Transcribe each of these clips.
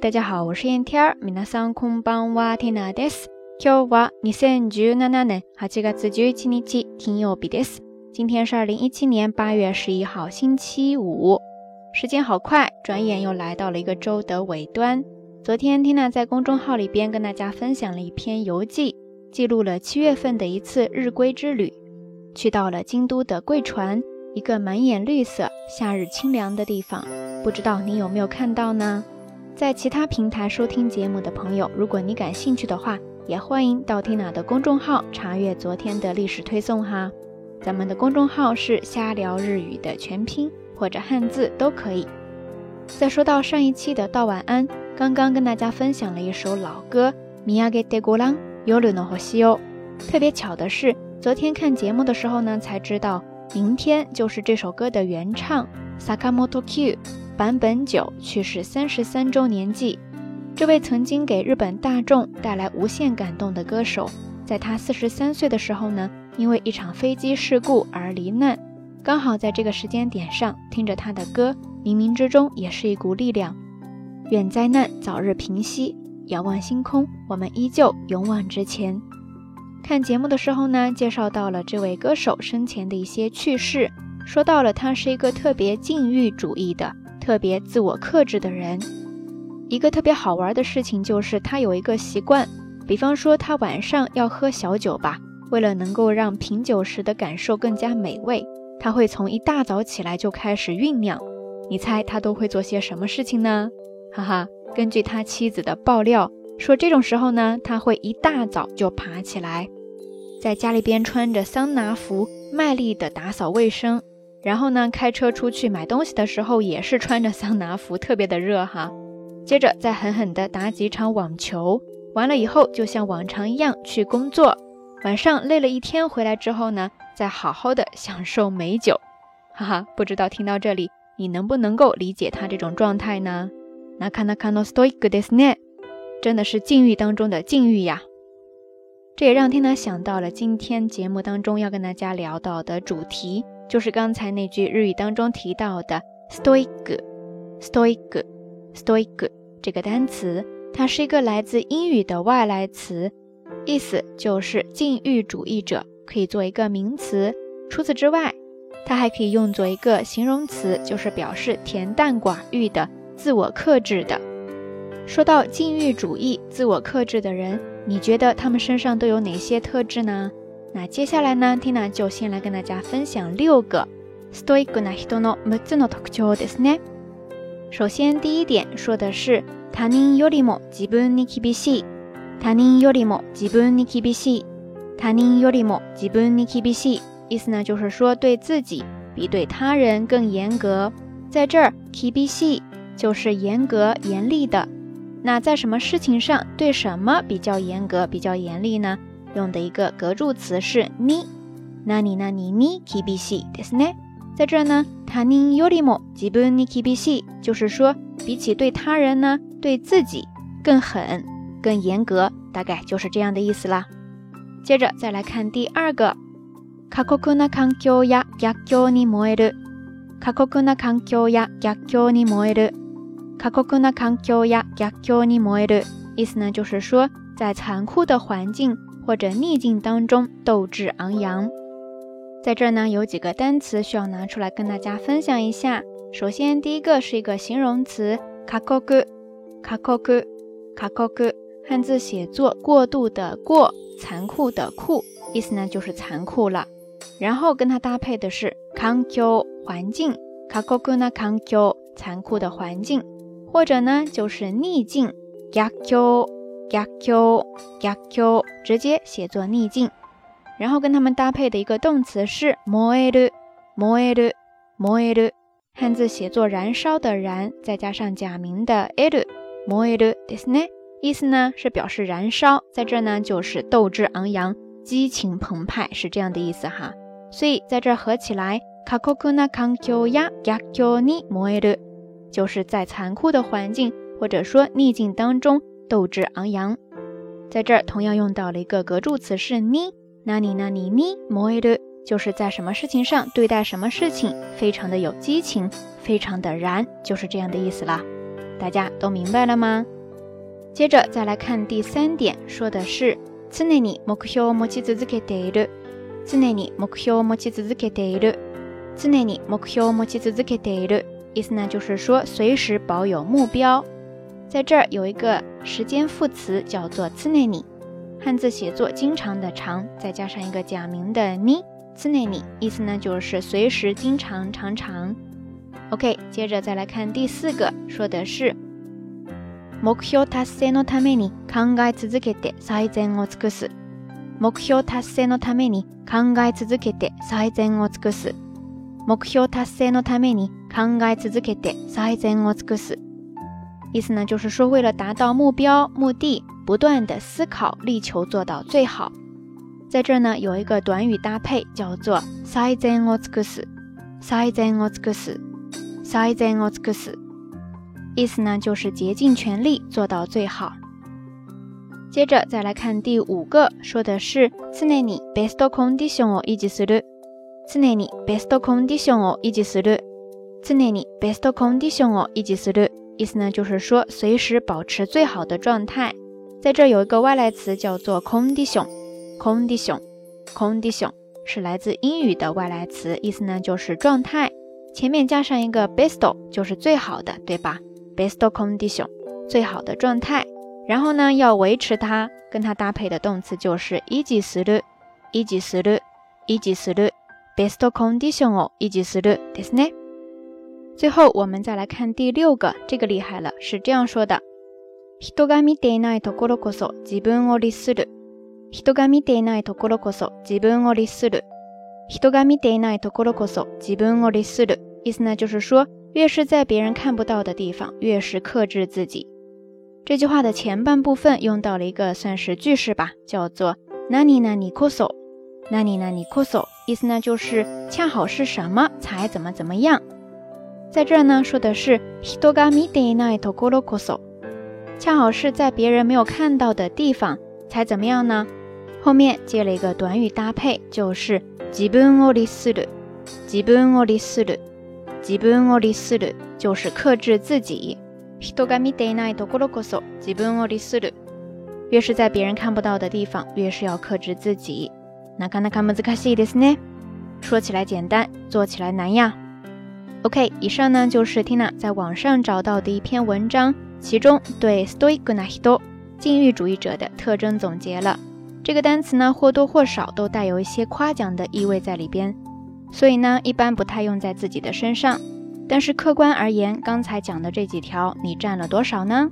大家好，我是天田，皆さんこんばんは。天娜です。今日は2017年8月11日金曜日です。今天是2017年8月11号星期五。时间好快，转眼又来到了一个周的尾端。昨天 n 娜在公众号里边跟大家分享了一篇游记，记录了七月份的一次日归之旅，去到了京都的贵船，一个满眼绿色、夏日清凉的地方。不知道你有没有看到呢？在其他平台收听节目的朋友，如果你感兴趣的话，也欢迎到 Tina 的公众号查阅昨天的历史推送哈。咱们的公众号是“瞎聊日语”的全拼或者汉字都可以。再说到上一期的“道晚安”，刚刚跟大家分享了一首老歌《ミヤゲテグランヨルノホシ》哦。特别巧的是，昨天看节目的时候呢，才知道明天就是这首歌的原唱 Sakamoto Kyu。坂本九去世三十三周年祭，这位曾经给日本大众带来无限感动的歌手，在他四十三岁的时候呢，因为一场飞机事故而罹难。刚好在这个时间点上，听着他的歌，冥冥之中也是一股力量。愿灾难早日平息。遥望星空，我们依旧勇往直前。看节目的时候呢，介绍到了这位歌手生前的一些趣事，说到了他是一个特别禁欲主义的。特别自我克制的人，一个特别好玩的事情就是他有一个习惯，比方说他晚上要喝小酒吧，为了能够让品酒时的感受更加美味，他会从一大早起来就开始酝酿。你猜他都会做些什么事情呢？哈哈，根据他妻子的爆料说，这种时候呢，他会一大早就爬起来，在家里边穿着桑拿服，卖力的打扫卫生。然后呢，开车出去买东西的时候也是穿着桑拿服，特别的热哈。接着再狠狠地打几场网球，完了以后就像往常一样去工作。晚上累了一天回来之后呢，再好好的享受美酒，哈哈。不知道听到这里你能不能够理解他这种状态呢？那看到看到，真的，是禁欲当中的禁欲呀。这也让听哪想到了今天节目当中要跟大家聊到的主题。就是刚才那句日语当中提到的 s t o i g e s t o i g e s t o i g e 这个单词，它是一个来自英语的外来词，意思就是禁欲主义者，可以做一个名词。除此之外，它还可以用作一个形容词，就是表示恬淡寡欲的、自我克制的。说到禁欲主义、自我克制的人，你觉得他们身上都有哪些特质呢？那接下来呢，n 娜就先来跟大家分享六个斯多伊克纳希多的六つの特徴ですね。首先，第一点说的是他人よりも自分に厳しい、他人よりも自分に厳しい、他人よりも自分に厳しい。意思呢，就是说对自己比对他人更严格。在这儿，厳しい就是严格、严厉的。那在什么事情上对什么比较严格、比较严厉呢？用的一个格助词是你，那你那你你，厳しいですね。在这呢，他人よりも自分に厳しい，就是说比起对他人呢，对自己更狠、更严格，大概就是这样的意思啦。接着再来看第二个，過酷な環境や逆境に燃える。過酷な環境や逆境に燃える。過酷な環境や逆境に燃える。意思呢，就是说在残酷的环境。或者逆境当中，斗志昂扬。在这呢，有几个单词需要拿出来跟大家分享一下。首先，第一个是一个形容词卡 a k o k u 卡 a k o o 汉字写作过度的过，残酷的酷，意思呢就是残酷了。然后跟它搭配的是 k a n 环境卡 a k o k u na a n 残酷的环境，或者呢就是逆境 y a k y 逆境，逆境直接写作逆境。然后跟它们搭配的一个动词是燃尔鲁，燃尔鲁，燃尔鲁。汉字写作燃烧的燃，再加上假名的鲁，燃尔鲁，对不对？意思呢是表示燃烧，在这儿呢就是斗志昂扬，激情澎湃，是这样的意思哈。所以在这儿合起来，卡库库纳康丘呀，艰苦燃摩尔鲁，就是在残酷的环境或者说逆境当中。斗志昂扬，在这儿同样用到了一个格助词是你，那哪里哪里 ni，moi d 就是在什么事情上对待什么事情，非常的有激情，非常的燃，就是这样的意思啦。大家都明白了吗？接着再来看第三点，说的是常に目標を持ち続けている，常に目標を持ち続けている，常に目標を持ち続けている，意思呢就是说随时保有目标。在这儿有一个时间副词叫做次内里，汉字写作经常的常，再加上一个假名的呢次内里，意思呢就是随时、经常、常常。OK，接着再来看第四个，说的是目标达成のために考え続けて最善を尽くす。目标达成のために考え続けて最善を尽くす。目标达成のために考え続けて最善を尽くす。意思呢，就是说，为了达到目标、目的，不断的思考，力求做到最好。在这儿呢，有一个短语搭配叫做“さいぜんをつくす”，“さ e ぜんをつくす”，“さいぜんをつくす”。意思呢，就是竭尽全力做到最好。接着再来看第五个，说的是“常にベストコンディションを維持する”，“常にベストコンディションを維持する”，“常にベストコンディションを維持する”。意思呢，就是说随时保持最好的状态。在这有一个外来词叫做 condition，condition，condition，是来自英语的外来词，意思呢就是状态。前面加上一个 best，就是最好的，对吧？best condition，最好的状态。然后呢，要维持它，跟它搭配的动词就是一思る、一る、思る。best condition 哦，一持するですね。最后，我们再来看第六个，这个厉害了，是这样说的：，ヒが見てないところこそ自分を律する。ヒが見てないところこそ自分を律する。ヒが見てないところこそ自分を律する。意思呢，就是说，越是在别人看不到的地方，越是克制自己。这句话的前半部分用到了一个算是句式吧，叫做ナニナニこそ、ナニナニこそ。意思呢，就是恰好是什么才怎么怎么样。在这儿呢，说的是“ a i t o k ないところこそ”，恰好是在别人没有看到的地方。才怎么样呢？后面接了一个短语搭配，就是“自分を律する”。自分を律する，自分を律する，就是克制自己。ヒトガミで o い o ころこそ，自分を律する。越是在别人看不到的地方，越是要克制自己。なかなか難しいですね。说起来简单，做起来难呀。OK，以上呢就是 Tina 在网上找到的一篇文章，其中对 “stoicunahito” 禁欲主义者的特征总结了。这个单词呢或多或少都带有一些夸奖的意味在里边，所以呢一般不太用在自己的身上。但是客观而言，刚才讲的这几条你占了多少呢？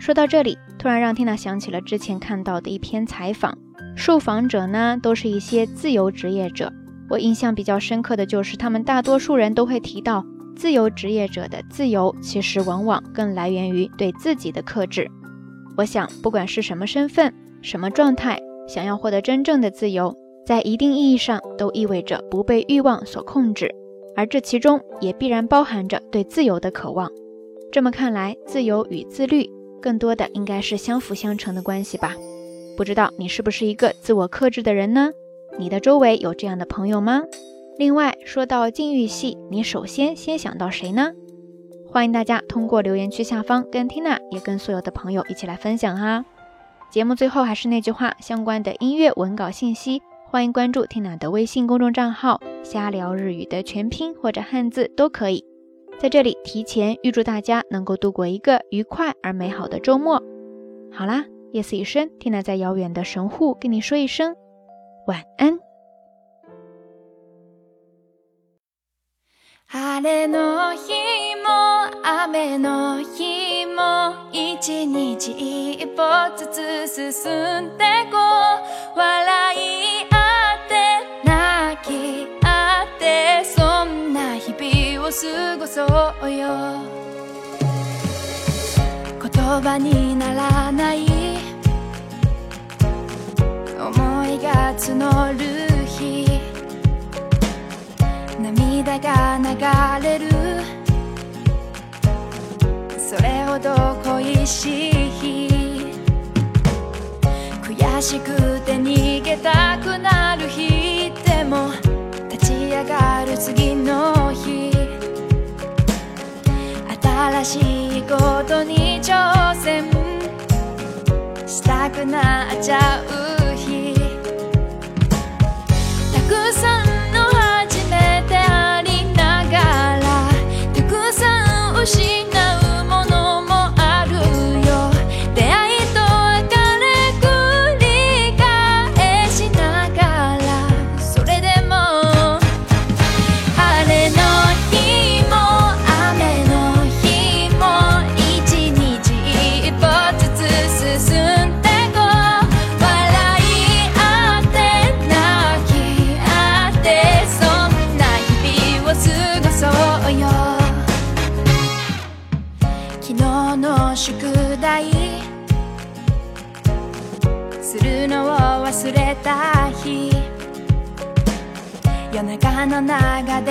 说到这里，突然让 Tina 想起了之前看到的一篇采访，受访者呢都是一些自由职业者。我印象比较深刻的就是，他们大多数人都会提到，自由职业者的自由其实往往更来源于对自己的克制。我想，不管是什么身份、什么状态，想要获得真正的自由，在一定意义上都意味着不被欲望所控制，而这其中也必然包含着对自由的渴望。这么看来，自由与自律更多的应该是相辅相成的关系吧？不知道你是不是一个自我克制的人呢？你的周围有这样的朋友吗？另外说到禁欲系，你首先先想到谁呢？欢迎大家通过留言区下方跟 Tina 也跟所有的朋友一起来分享哈。节目最后还是那句话，相关的音乐文稿信息，欢迎关注 Tina 的微信公众账号“瞎聊日语”的全拼或者汉字都可以。在这里提前预祝大家能够度过一个愉快而美好的周末。好啦，夜色已深，Tina 在遥远的神户跟你说一声。晚安。晴れの日も雨の日も一日一歩ずつ進んでこう笑いあって泣きあってそんな日々を過ごそうよ言葉にならない募る日涙が流れるそれほど恋しい日悔しくて逃げたくなる日でも立ち上がる次の日新しいことに挑戦したくなっちゃう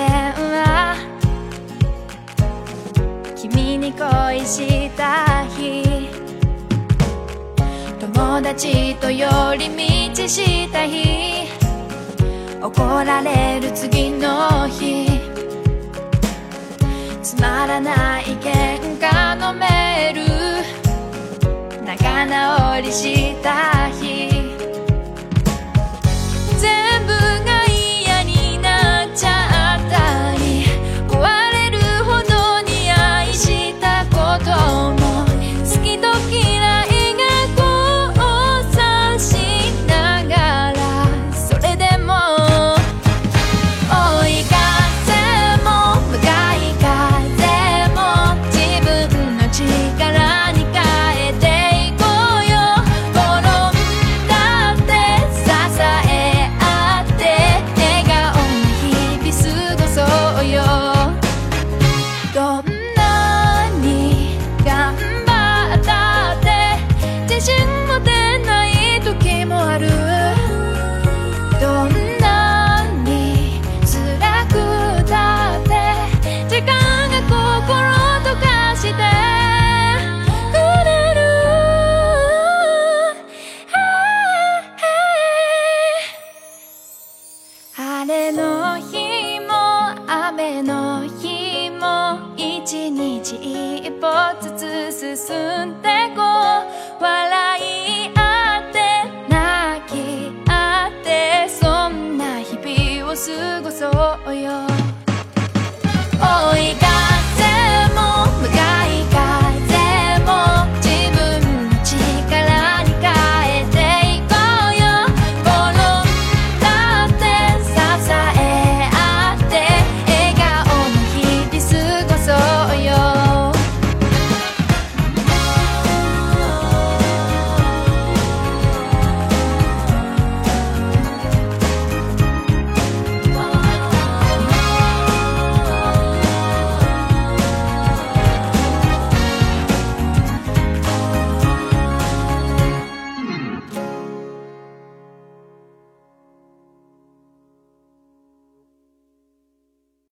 電話君に恋した日友達と寄り道した日怒られる次の日つまらない喧嘩のメール仲直りした日 Oh, yeah.